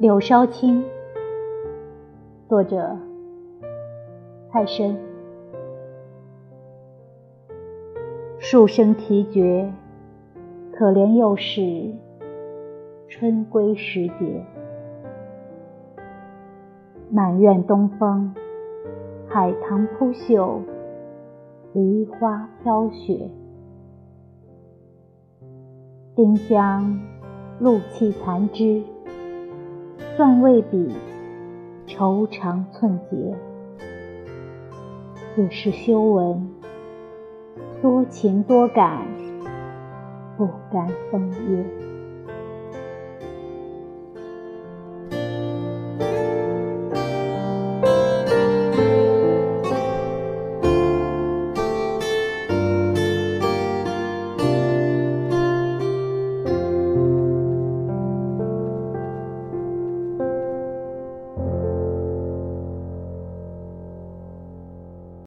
柳梢青，作者蔡生。树声啼绝，可怜又是春归时节。满院东风，海棠铺绣，梨花飘雪。丁香露气残枝。算未比愁肠寸结，自是修文多情多感，不甘风月。